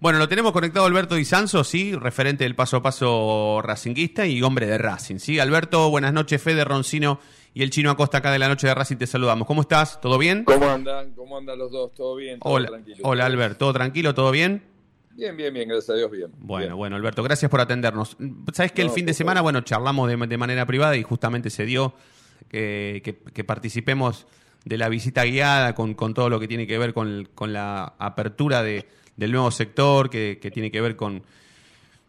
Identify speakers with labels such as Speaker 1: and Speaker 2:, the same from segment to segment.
Speaker 1: Bueno, lo tenemos conectado Alberto Di Sanso, sí, referente del paso a paso racinguista y hombre de Racing, sí. Alberto, buenas noches, Fede Roncino y el chino Acosta acá de la noche de Racing, te saludamos. ¿Cómo estás? ¿Todo bien?
Speaker 2: ¿Cómo andan? ¿Cómo andan los dos? ¿Todo bien? ¿Todo
Speaker 1: hola, tranquilo? Hola, Alberto, ¿todo tranquilo? ¿Todo bien?
Speaker 2: Bien, bien, bien, gracias a Dios, bien.
Speaker 1: Bueno, bueno, Alberto, gracias por atendernos. Sabes que el fin de semana, bueno, charlamos de, manera privada y justamente se dio que, participemos de la visita guiada con, con, todo lo que tiene que ver con, con la apertura de del nuevo sector, que, tiene que ver con,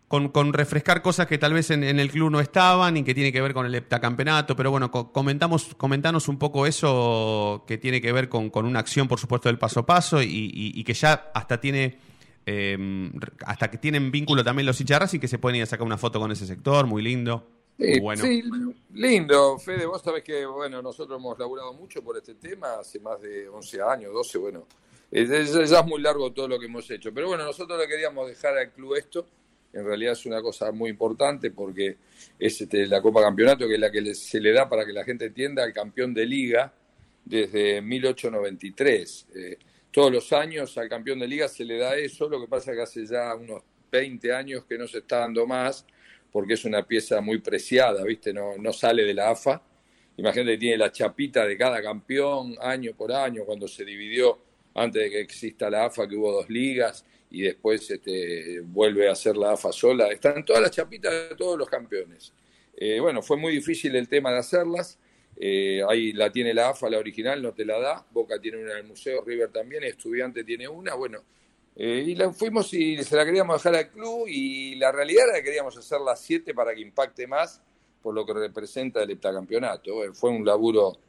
Speaker 1: con, refrescar cosas que tal vez en, el club no estaban y que tiene que ver con el heptacampeonato. Pero bueno, comentamos, comentanos un poco eso que tiene que ver con, una acción, por supuesto, del paso a paso y, que ya hasta tiene. Em, hasta que tienen vínculo también los hinchas y que se pueden ir a sacar una foto con ese sector, muy lindo.
Speaker 2: Sí, bueno. sí, lindo, Fede, vos sabés que bueno, nosotros hemos laburado mucho por este tema, hace más de 11 años, 12, bueno, es, ya es muy largo todo lo que hemos hecho. Pero bueno, nosotros le queríamos dejar al club esto. En realidad es una cosa muy importante porque es este, la Copa Campeonato, que es la que se le da para que la gente entienda al campeón de liga desde 1893. Eh, todos los años al campeón de liga se le da eso, lo que pasa es que hace ya unos 20 años que no se está dando más, porque es una pieza muy preciada, ¿viste? No, no sale de la AFA. Imagínate, tiene la chapita de cada campeón año por año, cuando se dividió antes de que exista la AFA, que hubo dos ligas y después este, vuelve a ser la AFA sola. Están todas las chapitas de todos los campeones. Eh, bueno, fue muy difícil el tema de hacerlas. Eh, ahí la tiene la AFA, la original, no te la da. Boca tiene una en el museo, River también, Estudiante tiene una. Bueno, eh, y la fuimos y se la queríamos dejar al club y la realidad era que queríamos hacer las siete para que impacte más por lo que representa el heptacampeonato. fue un laburo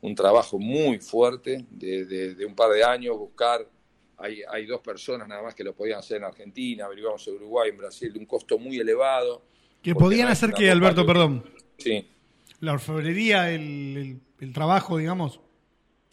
Speaker 2: un trabajo muy fuerte de, un par de años, buscar, hay, hay, dos personas nada más que lo podían hacer en Argentina, averiguamos en Uruguay, en Brasil, de un costo muy elevado.
Speaker 3: ¿Que podían hacer que, Alberto, perdón?
Speaker 2: Sí.
Speaker 3: La orfebrería, el, trabajo, digamos.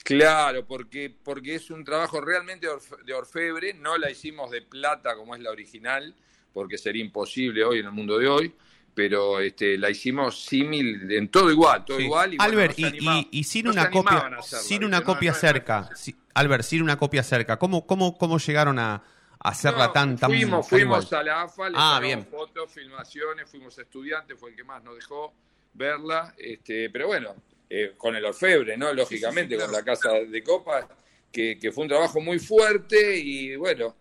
Speaker 2: Claro, porque, porque es un trabajo realmente de orfebre, no la hicimos de plata como es la original, porque sería imposible hoy en el mundo de hoy, pero este, la hicimos símil en todo igual, todo igual.
Speaker 1: Y, Albert, y, sin una copia, sin una copia cerca, Albert, sin una copia cerca, ¿cómo, cómo, cómo llegaron a, hacerla tan, tan
Speaker 2: Fuimos, fuimos a la AFA, le ah, bien. fotos, filmaciones, fuimos estudiantes, fue el que más nos dejó verla, este, pero bueno, eh, con el orfebre, ¿no? Lógicamente, con la casa de copas, que, que fue un trabajo muy fuerte y bueno,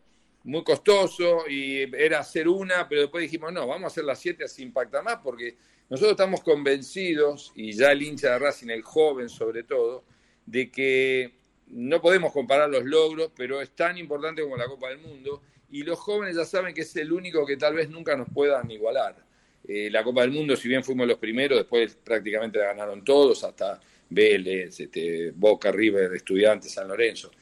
Speaker 2: muy costoso y era hacer una, pero después dijimos, no, vamos a hacer las siete así impacta más, porque nosotros estamos convencidos, y ya el hincha de Racing, el joven sobre todo, de que no podemos comparar los logros, pero es tan importante como la Copa del Mundo, y los jóvenes ya saben que es el único que tal vez nunca nos puedan igualar. Eh, la Copa del Mundo, si bien fuimos los primeros, después prácticamente la ganaron todos, hasta Vélez, este, Boca, River, Estudiantes, San Lorenzo.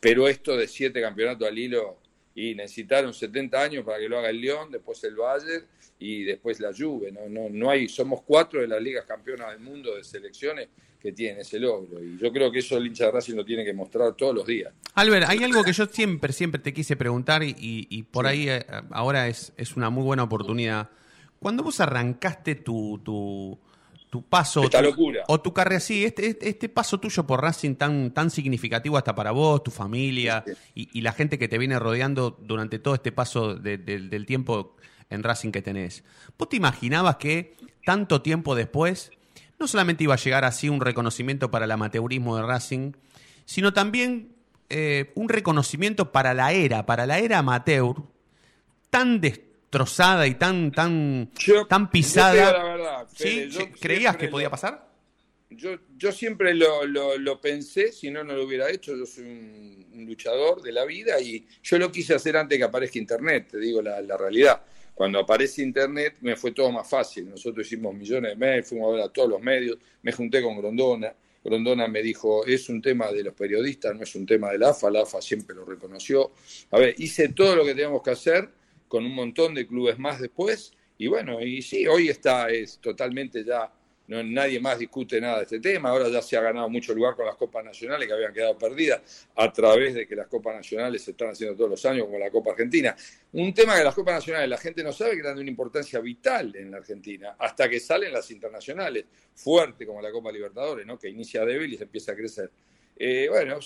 Speaker 2: Pero esto de siete campeonatos al hilo y necesitaron 70 años para que lo haga el León, después el Bayern y después la Juve. No, no, no hay, somos cuatro de las ligas campeonas del mundo de selecciones que tienen ese logro. Y yo creo que eso el hincha de Racing lo tiene que mostrar todos los días.
Speaker 1: Albert, hay algo que yo siempre, siempre te quise preguntar y, y por ahí eh, ahora es, es una muy buena oportunidad. Cuando vos arrancaste tu, tu, tu paso o tu carrera, sí, este, este, este, paso tuyo por Racing tan, tan significativo hasta para vos, tu familia y, la gente que te viene rodeando durante todo este paso del tiempo en Racing que tenés. ¿Vos te imaginabas que tanto tiempo después no solamente iba a llegar así un reconocimiento para el amateurismo de Racing, sino también eh, un reconocimiento para la era, para la era amateur, tan destruida destrozada y tan, tan, tan pisada. ¿Creías que podía pasar?
Speaker 2: Yo, yo siempre lo, lo, pensé, si no, no lo hubiera hecho. Yo soy un, luchador de la vida y yo lo quise hacer antes que aparezca Internet, te digo la, la realidad. Cuando aparece Internet me fue todo más fácil. Nosotros hicimos millones de mails, fuimos a ver a todos los medios, me junté con Grondona. Grondona me dijo, es un tema de los periodistas, no es un tema de la AFA, la AFA siempre lo reconoció. A ver, hice todo lo que teníamos que hacer con un montón de clubes más después. Y bueno, y sí, hoy está, es totalmente ya, no, nadie más discute nada de este tema. Ahora ya se ha ganado mucho lugar con las Copas Nacionales que habían quedado perdidas a través de que las Copas Nacionales se están haciendo todos los años, como la Copa Argentina. Un tema que las Copas Nacionales la gente no sabe que de una importancia vital en la Argentina, hasta que salen las internacionales, fuerte como la Copa Libertadores, ¿no? que inicia débil y se empieza a crecer. Eh, bueno,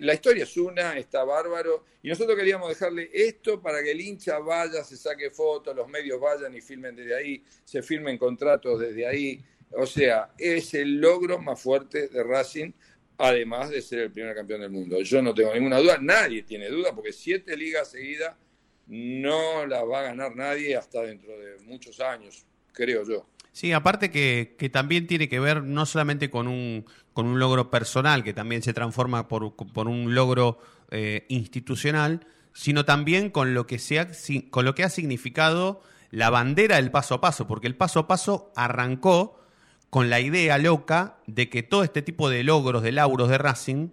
Speaker 2: la historia es una, está bárbaro, y nosotros queríamos dejarle esto para que el hincha vaya, se saque fotos, los medios vayan y filmen desde ahí, se firmen contratos desde ahí. O sea, es el logro más fuerte de Racing, además de ser el primer campeón del mundo. Yo no tengo ninguna duda, nadie tiene duda, porque siete ligas seguidas no las va a ganar nadie hasta dentro de muchos años, creo yo.
Speaker 1: Sí, aparte que, que también tiene que ver no solamente con un, con un logro personal, que también se transforma por, por un logro eh, institucional, sino también con lo, que se con lo que ha significado la bandera del paso a paso, porque el paso a paso arrancó con la idea loca de que todo este tipo de logros, de lauros de Racing,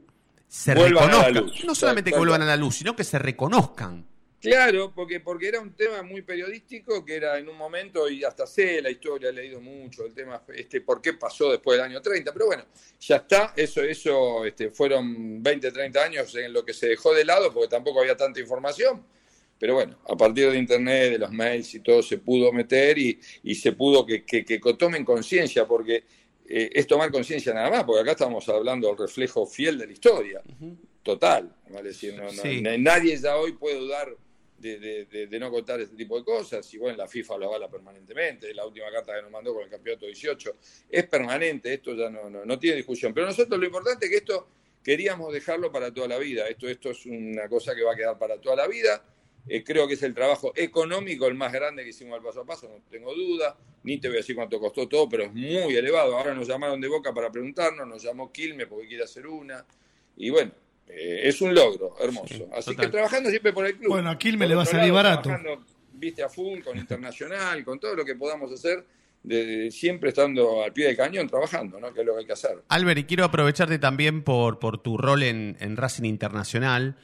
Speaker 1: se reconozcan. No solamente que vuelvan a la luz, sino que se reconozcan.
Speaker 2: Claro, porque, porque era un tema muy periodístico que era en un momento, y hasta sé la historia, he leído mucho el tema, este, por qué pasó después del año 30, pero bueno, ya está, eso, eso este, fueron 20, 30 años en lo que se dejó de lado, porque tampoco había tanta información, pero bueno, a partir de Internet, de los mails y todo, se pudo meter y, y se pudo que, que, que tomen conciencia, porque eh, es tomar conciencia nada más, porque acá estamos hablando del reflejo fiel de la historia, total, ¿vale? decir, no, no, nadie ya hoy puede dudar de, no contar este tipo de cosas. Y bueno, la FIFA lo avala permanentemente. La última carta que nos mandó con el campeonato 18 es permanente, esto ya no, no, tiene discusión. Pero nosotros lo importante es que esto queríamos dejarlo para toda la vida. Esto, esto es una cosa que va a quedar para toda la vida. Eh, creo que es el trabajo económico el más grande que hicimos al paso a paso, no tengo duda. Ni te voy a decir cuánto costó todo, pero es muy elevado. Ahora nos llamaron de Boca para preguntarnos, nos llamó Quilme porque quiere hacer una. Y bueno, eh, es un logro hermoso. Así que trabajando siempre por el club.
Speaker 3: Bueno, aquí me le va a salir barato.
Speaker 2: Viste a full, con Internacional, con todo lo que podamos hacer. De, siempre estando al pie del cañón trabajando, ¿no? que es lo que hay que hacer.
Speaker 1: Albert, y quiero aprovecharte también por, por tu rol en, en Racing Internacional.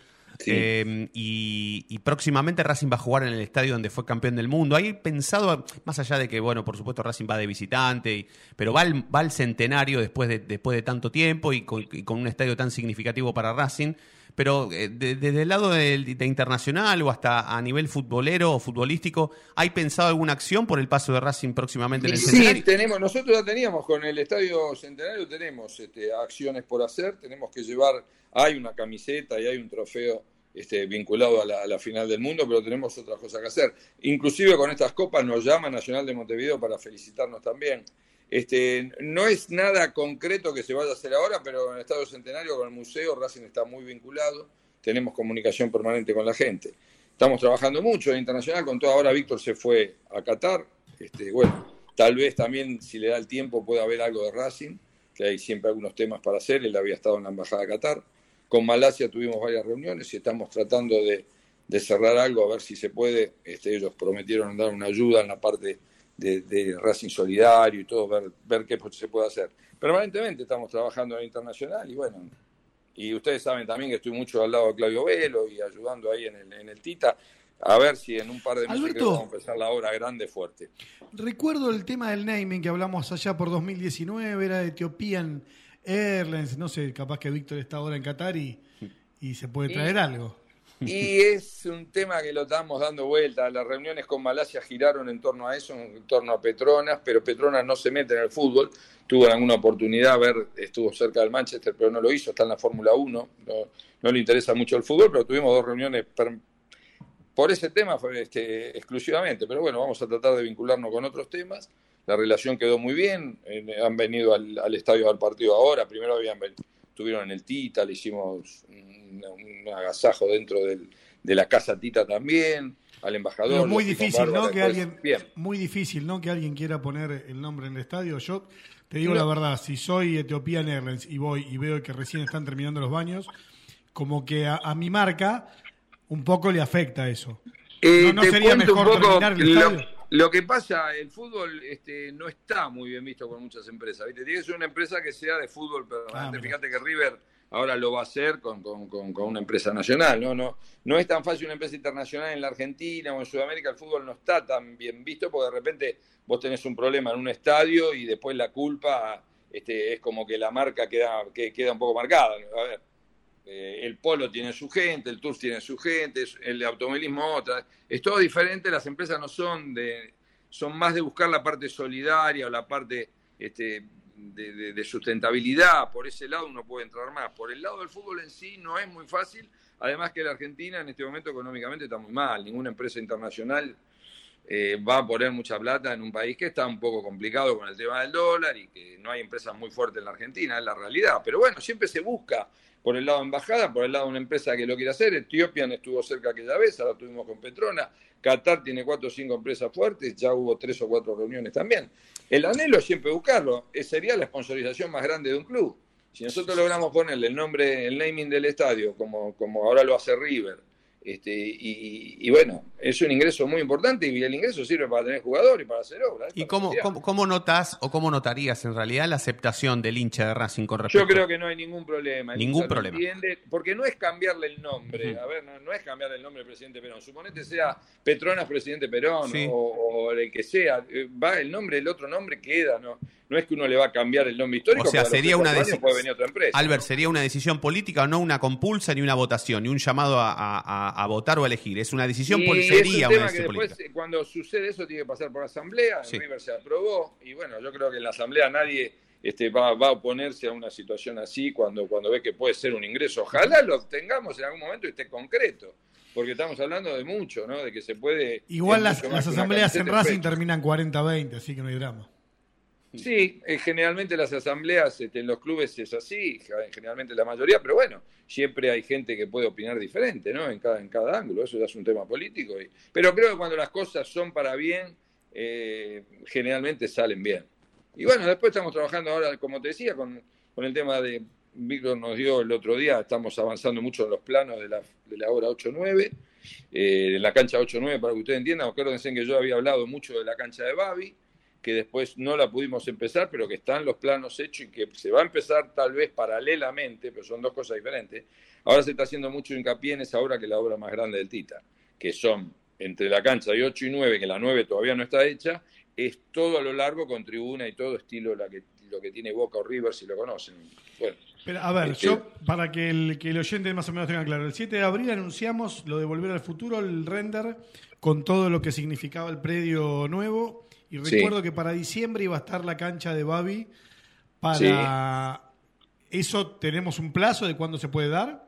Speaker 1: Em, y, próximamente Racing va a jugar en el estadio donde fue campeón del mundo. Hay pensado, más allá de que, bueno, por supuesto Racing va de visitante, pero va al, centenario después de, después de tanto tiempo y con, un estadio tan significativo para Racing. Pero eh, desde el lado de, internacional o hasta a nivel futbolero o futbolístico, ¿hay pensado alguna acción por el paso de Racing próximamente en el
Speaker 2: centenario? Sí, tenemos, nosotros ya teníamos con el estadio centenario, tenemos este, acciones por hacer, tenemos que llevar hay una camiseta y hay un trofeo este, vinculado a la, final del mundo, pero tenemos otras cosas que hacer. Inclusive con estas copas nos llama Nacional de Montevideo para felicitarnos también. Este, no es nada concreto que se vaya a hacer ahora, pero en el Estado Centenario con el museo Racing está muy vinculado, tenemos comunicación permanente con la gente. Estamos trabajando mucho en internacional, con todo ahora Víctor se fue a Qatar, este, bueno, tal vez también si le da el tiempo pueda haber algo de Racing, que hay siempre algunos temas para hacer, él había estado en la Embajada de Qatar. Con Malasia tuvimos varias reuniones y estamos tratando de, cerrar algo, a ver si se puede. Este, ellos prometieron dar una ayuda en la parte de, Racing Solidario y todo, ver, ver qué se puede hacer. Permanentemente estamos trabajando en el internacional y bueno, y ustedes saben también que estoy mucho al lado de Claudio Velo y ayudando ahí en el, en el Tita. A ver si en un par de meses vamos a empezar la obra grande fuerte.
Speaker 3: Recuerdo el tema del naming que hablamos allá por 2019, era de Ethiopian Airlines, no sé, capaz que Víctor está ahora en Qatar y, se puede traer algo.
Speaker 2: Y es un tema que lo estamos dando vuelta. Las reuniones con Malasia giraron en torno a eso, en torno a Petronas, pero Petronas no se mete en el fútbol. Tuvo alguna oportunidad, ver, estuvo cerca del Manchester, pero no lo hizo, está en la Fórmula 1. No, le interesa mucho el fútbol, pero tuvimos dos reuniones por ese tema este, exclusivamente. Pero bueno, vamos a tratar de vincularnos con otros temas la relación quedó muy bien, han venido al, estadio al partido ahora, primero habían estuvieron en el Tita, le hicimos un, agasajo dentro de la casa Tita también, al embajador.
Speaker 3: muy difícil, ¿no? Que alguien, muy difícil, ¿no? Que alguien quiera poner el nombre en el estadio. Yo te digo la verdad, si soy Ethiopian Airlines y voy y veo que recién están terminando los baños, como que a, mi marca un poco le afecta eso.
Speaker 2: Eh, ¿No, sería mejor terminar el estadio? Lo que pasa, el fútbol este, no está muy bien visto por muchas empresas. ¿viste? Tiene que ser una empresa que sea de fútbol permanente. Ah, Fíjate que River ahora lo va a hacer con, una empresa nacional. ¿no? No, no es tan fácil una empresa internacional en la Argentina o en Sudamérica. El fútbol no está tan bien visto porque de repente vos tenés un problema en un estadio y después la culpa este, es como que la marca queda, que, queda un poco marcada. A ver, eh, el polo tiene su gente, el tour tiene su gente, el automovilismo otra. Es todo diferente, las empresas no son de, son más de buscar la parte solidaria o la parte este, de, sustentabilidad, por ese lado uno puede entrar más. Por el lado del fútbol en sí no es muy fácil, además que la Argentina en este momento económicamente está muy mal, ninguna empresa internacional eh, va a poner mucha plata en un país que está un poco complicado con el tema del dólar y que no hay empresas muy fuertes en la Argentina, es la realidad. Pero bueno, siempre se busca por el lado de embajada, por el lado de una empresa que lo quiere hacer. Etiopía estuvo cerca aquella vez, ahora tuvimos con Petrona. Qatar tiene cuatro o cinco empresas fuertes, ya hubo tres o cuatro reuniones también. El anhelo es siempre buscarlo, sería la sponsorización más grande de un club. Si nosotros logramos ponerle el nombre, el naming del estadio, como, como ahora lo hace River, este, y, bueno, es un ingreso muy importante y el ingreso sirve para tener jugadores y para hacer obras.
Speaker 1: ¿Y cómo, cómo, notas o cómo notarías en realidad la aceptación del hincha de Racing con respecto?
Speaker 2: Yo creo que no hay ningún problema.
Speaker 1: ningún problema.
Speaker 2: porque no es cambiarle el nombre. A ver, no, es cambiarle el nombre del presidente Perón. Suponete sea Petronas presidente Perón o, el que sea. Eh, va el nombre, el otro nombre queda, ¿no? no es que uno le va a cambiar el nombre histórico.
Speaker 1: O sea, sería una decisión. Albert, sería una decisión política, no una compulsa ni una votación, ni un llamado a, votar o a elegir. Es una decisión política. Sería una decisión
Speaker 2: después, Cuando sucede eso, tiene que pasar por asamblea. En River se aprobó. Y bueno, yo creo que en la asamblea nadie este, va, va, a oponerse a una situación así cuando, cuando ve que puede ser un ingreso. Ojalá lo obtengamos en algún momento y esté concreto porque estamos hablando de mucho, ¿no? De que se puede...
Speaker 3: Igual las, las asambleas en Racing terminan 40-20, así que no hay drama.
Speaker 2: Sí, eh, generalmente las asambleas este, en los clubes es así, generalmente la mayoría, pero bueno, siempre hay gente que puede opinar diferente, ¿no? En cada, en cada ángulo, eso ya es un tema político. pero creo que cuando las cosas son para bien, eh, generalmente salen bien. Y bueno, después estamos trabajando ahora, como te decía, con, el tema de, Víctor nos dio el otro día, estamos avanzando mucho en los planos de la, de la hora 8-9, eh, en la cancha 8-9, para que ustedes entiendan, acuérdense que yo había hablado mucho de la cancha de Babi, que después no la pudimos empezar, pero que están los planos hechos y que se va a empezar tal vez paralelamente, pero son dos cosas diferentes. Ahora se está haciendo mucho hincapié en esa obra que es la obra más grande del Tita, que son entre la cancha de 8 y 9, que la 9 todavía no está hecha, es todo a lo largo con tribuna y todo estilo la que, lo que tiene Boca o River, si lo conocen.
Speaker 3: Pero, a ver, este yo, para que el, que el oyente más o menos tenga claro, el 7 de abril anunciamos lo de Volver al Futuro, el render, con todo lo que significaba el predio nuevo y recuerdo que para diciembre iba a estar la cancha de Babi. Para eso tenemos un plazo de cuándo se puede dar.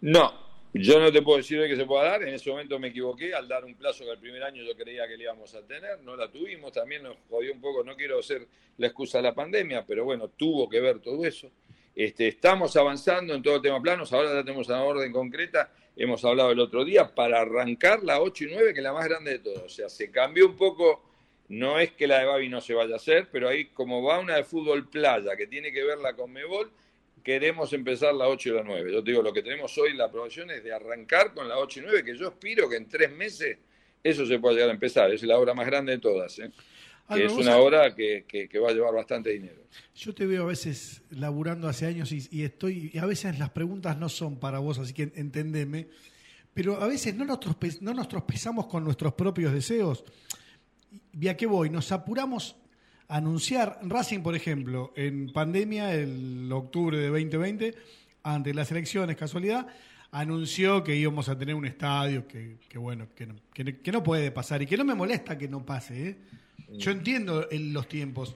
Speaker 2: No, yo no te puedo decir de que se pueda dar. En ese momento me equivoqué al dar un plazo que el primer año yo creía que le íbamos a tener. No la tuvimos. También nos jodió un poco. No quiero ser la excusa de la pandemia, pero bueno, tuvo que ver todo eso. Este, estamos avanzando en todo el tema planos. Ahora ya tenemos una orden concreta. Hemos hablado el otro día para arrancar la 8 y 9, que es la más grande de todas. O sea, se cambió un poco no es que la de Babi no se vaya a hacer, pero ahí como va una de fútbol playa que tiene que verla con Mebol, queremos empezar la 8 y la 9. Yo te digo, lo que tenemos hoy, la aprobación es de arrancar con la 8 y 9, que yo aspiro que en tres meses eso se pueda llegar a empezar. Es la obra más grande de todas. ¿eh? que es una obra que, va a llevar bastante dinero.
Speaker 3: Yo te veo a veces laburando hace años y, estoy y a veces las preguntas no son para vos, así que entendeme, pero a veces no nos, no nos tropezamos con nuestros propios deseos. ¿Y a qué voy? Nos apuramos a anunciar, Racing, por ejemplo, en pandemia, el octubre de 2020, ante las elecciones, casualidad, anunció que íbamos a tener un estadio que, bueno, que no, que, no, puede pasar y que no me molesta que no pase. ¿eh? Yo mm. entiendo los tiempos.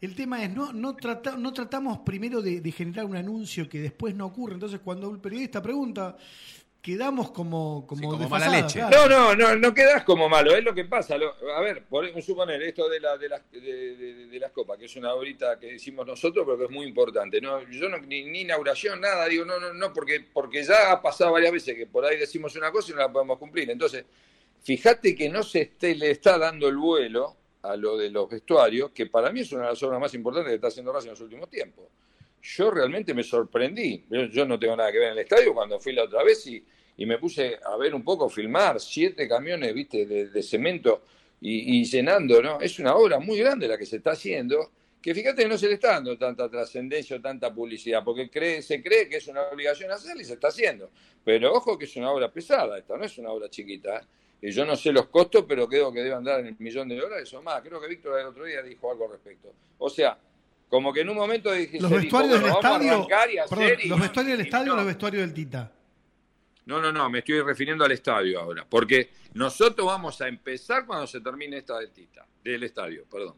Speaker 3: El tema es, no, no, no tratamos primero de, de, generar un anuncio que después no ocurre. Entonces, cuando un periodista pregunta, quedamos como, como,
Speaker 1: mala leche.
Speaker 2: No, no, no, no quedas como malo, es lo que pasa. a ver, por suponer, esto de, la, de, las, de, las copas, que es una horita que hicimos nosotros, pero que es muy importante. No, yo no, ni, inauguración, nada, digo, no, no, no, porque, porque ya ha pasado varias veces que por ahí decimos una cosa y no la podemos cumplir. Entonces, fíjate que no se esté, le está dando el vuelo a lo de los vestuarios, que para mí es una de las obras más importantes que está haciendo Racing en los últimos tiempos yo realmente me sorprendí. Yo, no tengo nada que ver en el estadio cuando fui la otra vez y, me puse a ver un poco, filmar siete camiones, viste, de, cemento y, llenando, ¿no? Es una obra muy grande la que se está haciendo, que fíjate que no se le está dando tanta trascendencia o tanta publicidad, porque cree, se cree que es una obligación hacerla y se está haciendo. Pero ojo que es una obra pesada, esta no es una obra chiquita. Y yo no sé los costos, pero creo que debe andar en el millón de dólares o más. Creo que Víctor el otro día dijo algo al respecto. O sea, como que en un momento
Speaker 3: dije, los vestuarios del estadio, los vestuarios del estadio o los vestuarios del Tita.
Speaker 2: No, no, no, me estoy refiriendo al estadio ahora, porque nosotros vamos a empezar cuando se termine esta del Tita, del estadio, perdón.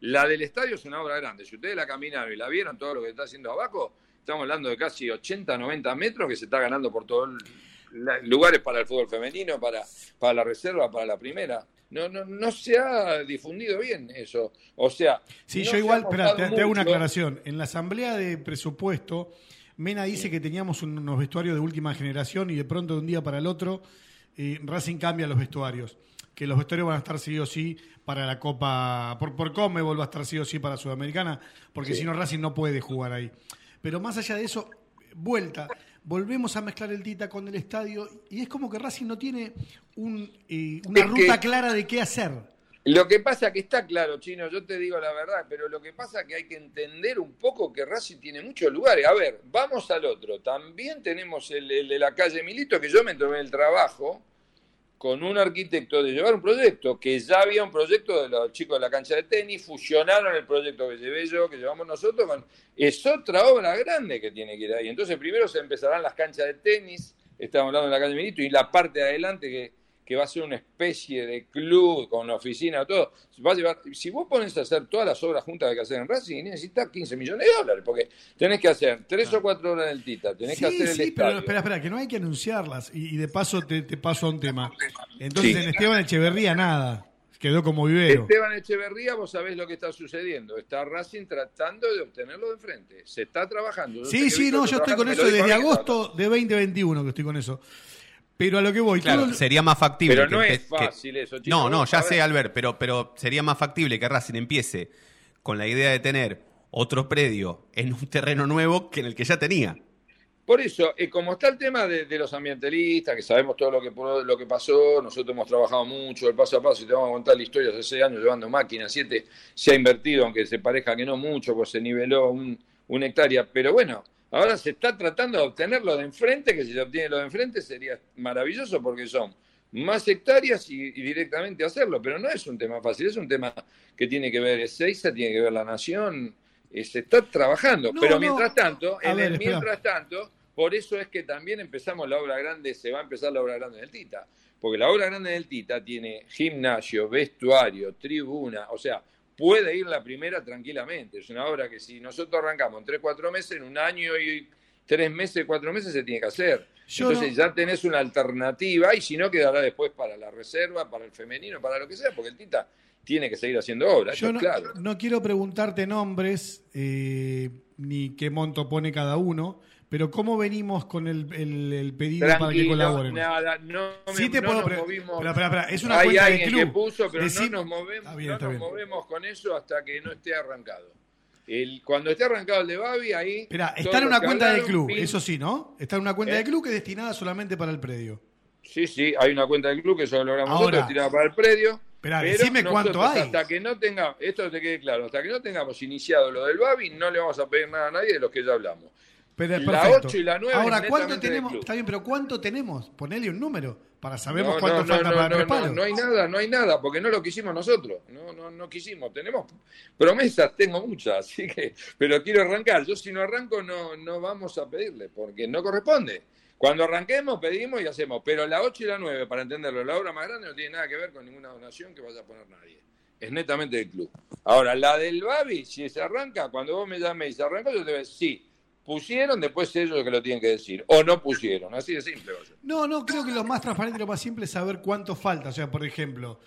Speaker 2: La del estadio es una obra grande. Si ustedes la caminaron y la vieron, todo lo que está haciendo abajo, estamos hablando de casi 80, 90 metros que se está ganando por todos lugares para el fútbol femenino, para, para la reserva, para la primera. No, no, no se ha difundido bien eso. O sea.
Speaker 3: Sí, yo igual, espera, te, hago una aclaración. En la asamblea de presupuesto, Mena dice que teníamos unos vestuarios de última generación y de pronto de un día para el otro, eh, Racing cambia los vestuarios. Que los vestuarios van a estar sí o sí para la Copa. Por, por Comebol va a estar sí o sí para Sudamericana, porque si no, Racing no puede jugar ahí. Pero más allá de eso, vuelta volvemos a mezclar el Tita con el estadio y es como que Racing no tiene eh, una ruta clara de qué hacer.
Speaker 2: Lo que pasa que está claro, Chino, yo te digo la verdad, pero lo que pasa que hay que entender un poco que Racing tiene muchos lugares. A ver, vamos al otro. También tenemos el, el de la calle Milito, que yo me tomé el trabajo con un arquitecto de llevar un proyecto, que ya había un proyecto de los chicos de la cancha de tenis, fusionaron el proyecto que llevé yo, que llevamos nosotros, con, es otra obra grande que tiene que ir ahí. Entonces primero se empezarán las canchas de tenis, estamos hablando de la calle Milito, y la parte de adelante que que va a ser una especie de club con oficina, todo, va a llevar, si vos pones a hacer todas las obras juntas que hay que hacer en Racing, necesitas 15 millones de dólares, porque tenés que hacer tres o cuatro horas del Tita, tenés que hacer el Sí, pero
Speaker 3: espera, espera, que no hay que anunciarlas, y, de paso te, paso a un tema. Entonces en Esteban Echeverría nada. Quedó como vivero.
Speaker 2: Esteban Echeverría, vos sabés lo que está sucediendo. Está Racing tratando de obtenerlo de enfrente. Se está trabajando.
Speaker 3: sí, sí, no, yo estoy con eso desde agosto de 2021 que estoy con eso. Pero a lo que voy,
Speaker 1: claro, sería más factible.
Speaker 2: Pero no es fácil eso,
Speaker 1: chicos. No, no, ya sé, Albert, pero, pero sería más factible que Racing empiece con la idea de tener otro predio en un terreno nuevo que en el que ya tenía.
Speaker 2: Por eso, eh, como está el tema de, los ambientalistas, que sabemos todo lo que, lo que pasó, nosotros hemos trabajado mucho, el paso a paso, y te vamos a contar la historia, hace seis años llevando máquinas, siete, se ha invertido, aunque se parezca que no mucho, pues se niveló un, una hectárea, pero bueno, Ahora se está tratando de obtener lo de enfrente, que si se obtiene lo de enfrente sería maravilloso porque son más hectáreas y, directamente hacerlo, pero no es un tema fácil, es un tema que tiene que ver Ezeiza, tiene que ver la nación, eh, se está trabajando, pero mientras tanto, en el mientras tanto, por eso es que también empezamos la obra grande, se va a empezar la obra grande del Tita, porque la obra grande del Tita tiene gimnasio, vestuario, tribuna, o sea, puede ir la primera tranquilamente. Es una obra que si nosotros arrancamos en 3, 4 meses, en un año y tres meses, cuatro meses se tiene que hacer. Entonces ya tenés una alternativa y si no quedará después para la reserva, para el femenino, para lo que sea, porque el Tita tiene que seguir haciendo obras.
Speaker 3: Yo no,
Speaker 2: claro.
Speaker 3: no quiero preguntarte nombres eh, ni qué monto pone cada uno, pero ¿cómo venimos con el, el, pedido para que colaboren?
Speaker 2: Nada, no,
Speaker 3: sí te puedo
Speaker 2: nos movimos.
Speaker 3: Es una Hay cuenta de club.
Speaker 2: Que puso, pero no nos, movemos, no nos movemos con eso hasta que no esté arrancado. El, cuando esté arrancado el de Babi, ahí.
Speaker 3: Espera, está en una cuenta del club, eso sí, ¿no? Está en una cuenta ¿Eh? del club que es destinada solamente para el predio.
Speaker 2: Sí, sí, hay una cuenta del club que solo logramos nosotros, destinada para el predio.
Speaker 3: Espera, decime cuánto hay.
Speaker 2: Hasta que no tengamos, esto te quede claro, hasta que no tengamos iniciado lo del Babi, no le vamos a pedir nada a nadie de los que ya hablamos.
Speaker 3: Pero, la 8 y la 9 Ahora, ¿cuánto tenemos? Está bien, pero ¿cuánto tenemos? Ponele un número para saber cuánto falta para el
Speaker 2: no, no, hay nada, no hay nada, porque no lo quisimos nosotros. No, no, no quisimos. Tenemos promesas, tengo muchas, así que, pero quiero arrancar. Yo si no arranco no, no vamos a pedirle, porque no corresponde. Cuando arranquemos, pedimos y hacemos. Pero la 8 y la 9, para entenderlo, la obra más grande no tiene nada que ver con ninguna donación que vaya a poner nadie. Es netamente del club. Ahora, la del Babi, si se arranca, cuando vos me llames y se arranca, yo te voy a decir, sí, pusieron, después ellos que lo tienen que decir. O no pusieron, así de simple.
Speaker 3: No, no, creo que lo más transparente y lo más simple es saber cuánto falta. O sea, por ejemplo,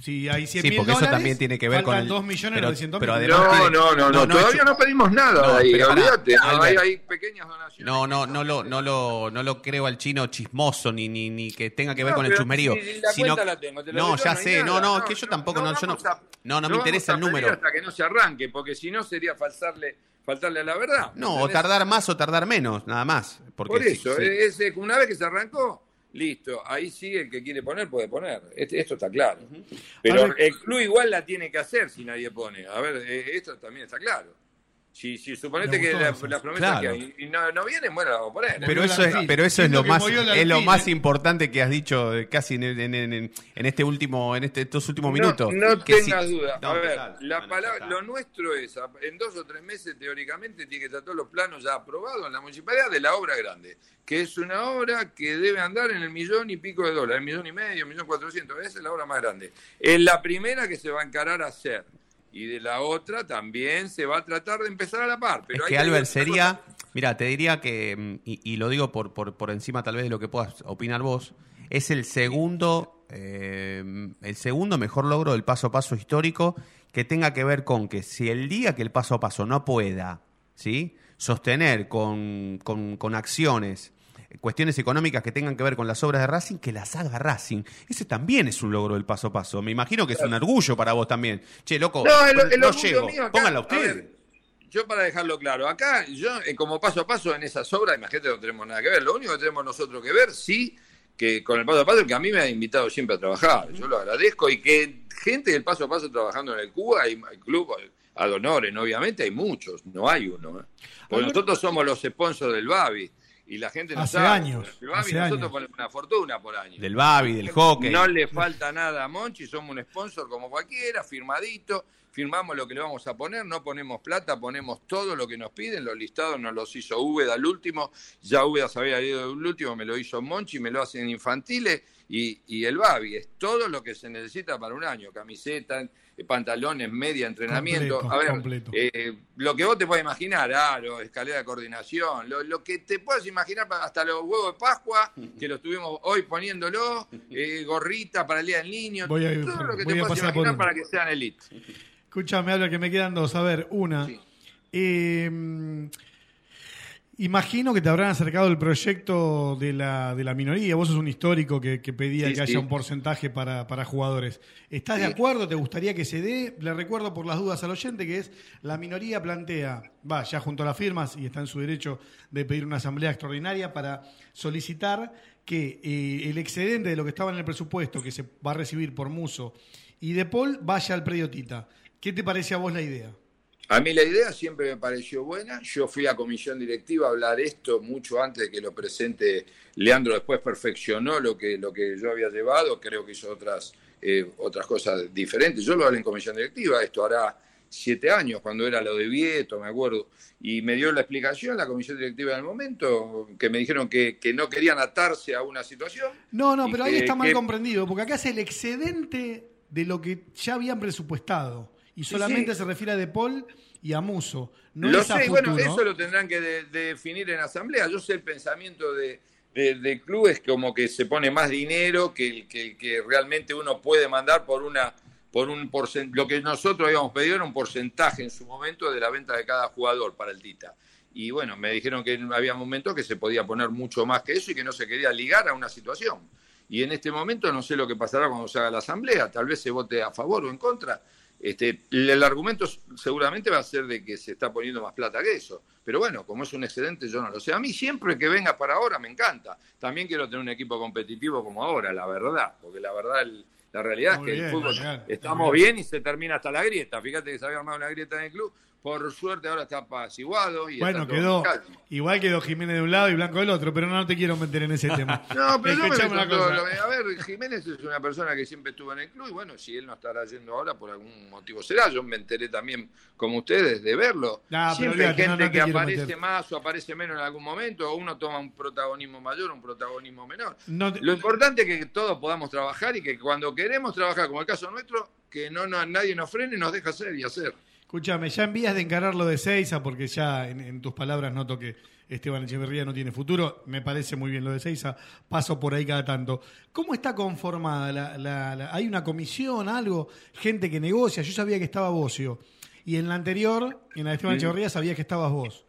Speaker 3: si hay 100 sí, porque eso
Speaker 1: también tiene que ver con
Speaker 3: el 2 millones pero,
Speaker 1: pero
Speaker 2: no, no, no, no, todavía no pedimos nada ahí, olvídate, hay, hay, pequeñas donaciones.
Speaker 1: No, no, no lo, no lo, no lo creo al chino chismoso ni, ni, ni que tenga que ver con el chusmerío.
Speaker 2: Si, sino, la tengo,
Speaker 1: no, ya sé, no, no, que yo tampoco, no, yo no, no, no me interesa el número.
Speaker 2: Hasta que no se arranque, porque si no sería falsarle faltarle a la verdad.
Speaker 1: No, o tardar más o tardar menos, nada más. Porque
Speaker 2: Por eso, Es, una vez que se arrancó, listo, ahí sí el que quiere poner puede poner. Este, esto está claro. Pero el club igual la tiene que hacer si nadie pone. A ver, eh, esto también está claro. Si, si suponete que la, promesa que hay y no, no vienen, bueno, la vamos a poner.
Speaker 1: Pero eso es, pero eso es lo más es lo más importante que has dicho casi en, en, en, en este último en este, estos últimos minutos.
Speaker 2: No tengas duda. a ver, la palabra, lo nuestro es en dos o tres meses teóricamente tiene que estar todos los planos ya aprobados en la municipalidad de la obra grande, que es una obra que debe andar en el millón y pico de dólares, el millón y medio, millón cuatrocientos, esa es la obra más grande. Es la primera que se va a encarar a hacer y de la otra también se va a tratar de empezar a la par. Pero
Speaker 1: es que Albert sería, mira, te diría que, mm, y, lo digo por, por, por, encima tal vez de lo que puedas opinar vos, es el segundo, eh, el segundo mejor logro del paso a paso histórico que tenga que ver con que si el día que el paso a paso no pueda, ¿sí? sostener con, con, con acciones cuestiones económicas que tengan que ver con las obras de Racing, que las haga Racing. Ese también es un logro del paso a paso. Me imagino que es un orgullo para vos también. Che, loco, no, llego. Pónganla usted.
Speaker 2: yo para dejarlo claro, acá, yo eh, como paso a paso en esas obras, imagínate, no tenemos nada que ver. Lo único que tenemos nosotros que ver, sí, que con el paso a paso, que a mí me ha invitado siempre a trabajar. Yo lo agradezco y que gente del paso a paso trabajando en el Cuba, hay, hay club, ad honorem, obviamente hay muchos, no hay uno. ¿eh? Porque nosotros somos los sponsors del Babi y la gente no
Speaker 3: hace
Speaker 2: sabe.
Speaker 3: Años,
Speaker 2: el Babi nosotros ponemos una fortuna por año.
Speaker 1: Del Babi, del hockey.
Speaker 2: No le falta nada a Monchi, somos un sponsor como cualquiera, firmadito, firmamos lo que le vamos a poner, no ponemos plata, ponemos todo lo que nos piden, los listados nos los hizo Úbeda al último, ya Úbeda sabía ido el último, me lo hizo Monchi, me lo hacen infantiles y, y el Babi, es todo lo que se necesita para un año, camiseta, eh, pantalones, media, entrenamiento. a ver, eh, lo que vos te puedas imaginar, aro, escalera de coordinación, lo, que te puedas imaginar hasta los huevos de Pascua, que lo estuvimos hoy poniéndolo, eh, gorrita para el Día del Niño, todo lo que te puedas imaginar para que sean elite.
Speaker 3: Escúchame, habla que me quedan dos. A ver, una. Imagino que te habrán acercado el proyecto de la, de la minoría. Vos sos un histórico que, pedía que haya un porcentaje para, jugadores. ¿Estás de acuerdo? ¿Te gustaría que se dé? Le recuerdo por las dudas al oyente que es la minoría plantea, va, ya junto a las firmas y está en su derecho de pedir una asamblea extraordinaria para solicitar que eh, el excedente de lo que estaba en el presupuesto que se va a recibir por Muso y de Paul vaya al predio Tita. ¿Qué te parece a vos la idea?
Speaker 2: A mí la idea siempre me pareció buena. Yo fui a comisión directiva a hablar esto mucho antes de que lo presente Leandro. Después perfeccionó lo que, lo que yo había llevado. Creo que hizo otras, eh, otras cosas diferentes. Yo lo hablé en comisión directiva. Esto hará siete años, cuando era lo de Vieto, me acuerdo. Y me dio la explicación la comisión directiva en el momento, que me dijeron que, no querían atarse a una situación.
Speaker 3: No, no, pero ahí está mal comprendido, porque acá es el excedente de lo que ya habían presupuestado y solamente se refiere a De Paul y a Muso. No
Speaker 2: lo sé, bueno, eso lo tendrán que definir en asamblea. Yo sé el pensamiento de, de, clubes como que se pone más dinero que el que, que realmente uno puede mandar por una por un porcentaje, lo que nosotros habíamos pedido era un porcentaje en su momento de la venta de cada jugador para el Tita. Y bueno, me dijeron que había momentos que se podía poner mucho más que eso y que no se quería ligar a una situación. Y en este momento no sé lo que pasará cuando se haga la asamblea, tal vez se vote a favor o en contra, este, el argumento seguramente va a ser de que se está poniendo más plata que eso. Pero bueno, como es un excedente, yo no lo sé. A mí siempre que venga para ahora me encanta. También quiero tener un equipo competitivo como ahora, la verdad. Porque la verdad, la realidad es que el fútbol estamos bien y se termina hasta la grieta. Fíjate que se había armado una grieta en el club por suerte ahora está apaciguado. Y
Speaker 3: bueno, quedó. Igual quedó Jiménez de un lado y Blanco del otro, pero no te quiero meter en ese tema.
Speaker 2: no, pero no me A ver, Jiménez es una persona que siempre estuvo en el club y bueno, si él no estará yendo ahora por algún motivo será. Yo me enteré también, como ustedes, de verlo. siempre hay gente que aparece más o aparece menos en algún momento, o uno toma un protagonismo mayor o un protagonismo menor. Lo importante es que todos podamos trabajar y que cuando queremos trabajar, como el caso nuestro, que no, no nadie nos frene y nos deja hacer y hacer.
Speaker 3: Escúchame, ya envías de encarar lo de Seiza, porque ya en, tus palabras noto que Esteban Echeverría no tiene futuro. Me parece muy bien lo de Seiza, paso por ahí cada tanto. ¿Cómo está conformada? La, ¿Hay una comisión, algo? Gente que negocia. Yo sabía que estaba Bocio. Y en la anterior, en la de Esteban Echeverría, sabías que estabas vos.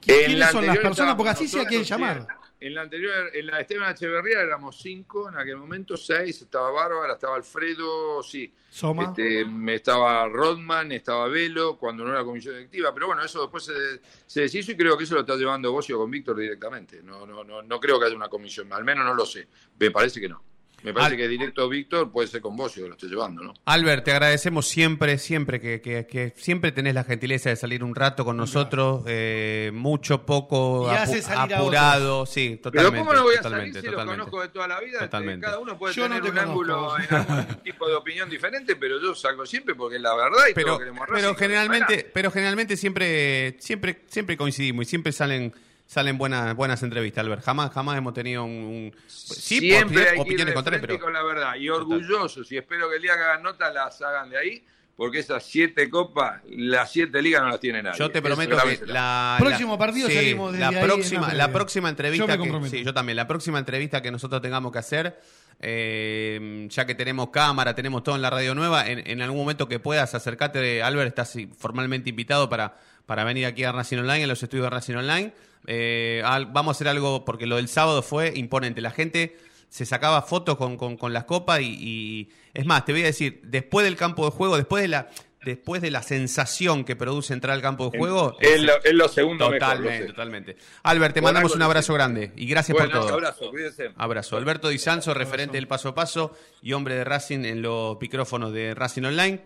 Speaker 3: ¿Quiénes son las personas? Porque así se quieren llamar.
Speaker 2: En la anterior, en la de Esteban Echeverría éramos cinco, en aquel momento seis, estaba Bárbara, estaba Alfredo, sí.
Speaker 3: Soma.
Speaker 2: Este, estaba Rodman, estaba Velo, cuando no era comisión directiva, pero bueno, eso después se, se deshizo y creo que eso lo está llevando Bocio con Víctor directamente. No, no, no, no creo que haya una comisión, al menos no lo sé. Me parece que no. Me parece que directo Víctor puede ser con vos, yo lo estoy llevando, ¿no?
Speaker 1: Albert, te agradecemos siempre, siempre, que, que, siempre tenés la gentileza de salir un rato con nosotros, eh, mucho, poco, apurado, sí, totalmente.
Speaker 2: Pero ¿cómo no voy a salir si lo conozco de toda la vida? Totalmente. Cada uno puede tener un ángulo, algún tipo de opinión diferente, pero yo salgo siempre porque es la verdad y
Speaker 1: pero, pero generalmente, pero generalmente siempre, siempre, siempre coincidimos y siempre salen salen buenas buenas entrevistas, Albert. Jamás jamás hemos tenido un,
Speaker 2: sí, siempre hay opiniones ir pero con la verdad y orgullosos y espero que el día que hagan notas las hagan de ahí porque esas siete copas, las siete ligas no las tiene nadie.
Speaker 1: Yo te prometo que la,
Speaker 3: próximo partido salimos de
Speaker 1: la próxima, la próxima entrevista que, sí, yo también, la próxima entrevista que nosotros tengamos que hacer, eh, ya que tenemos cámara, tenemos todo en la radio nueva, en, algún momento que puedas acercarte, Albert, estás formalmente invitado para, para venir aquí a Racing Online, a los estudios de Racing Online. Eh, vamos a hacer algo, porque lo del sábado fue imponente. La gente se sacaba fotos con, con, las copas y, es más, te voy a decir, después del campo de juego, después de la después de la sensación que produce entrar al campo de juego.
Speaker 2: Es, lo, segundo
Speaker 1: totalmente, Totalmente. Albert, te mandamos un abrazo grande y gracias por todo.
Speaker 2: Abrazo, cuídense.
Speaker 1: Abrazo. Alberto Di Sanso, referente del paso a paso y hombre de Racing en los micrófonos de Racing Online.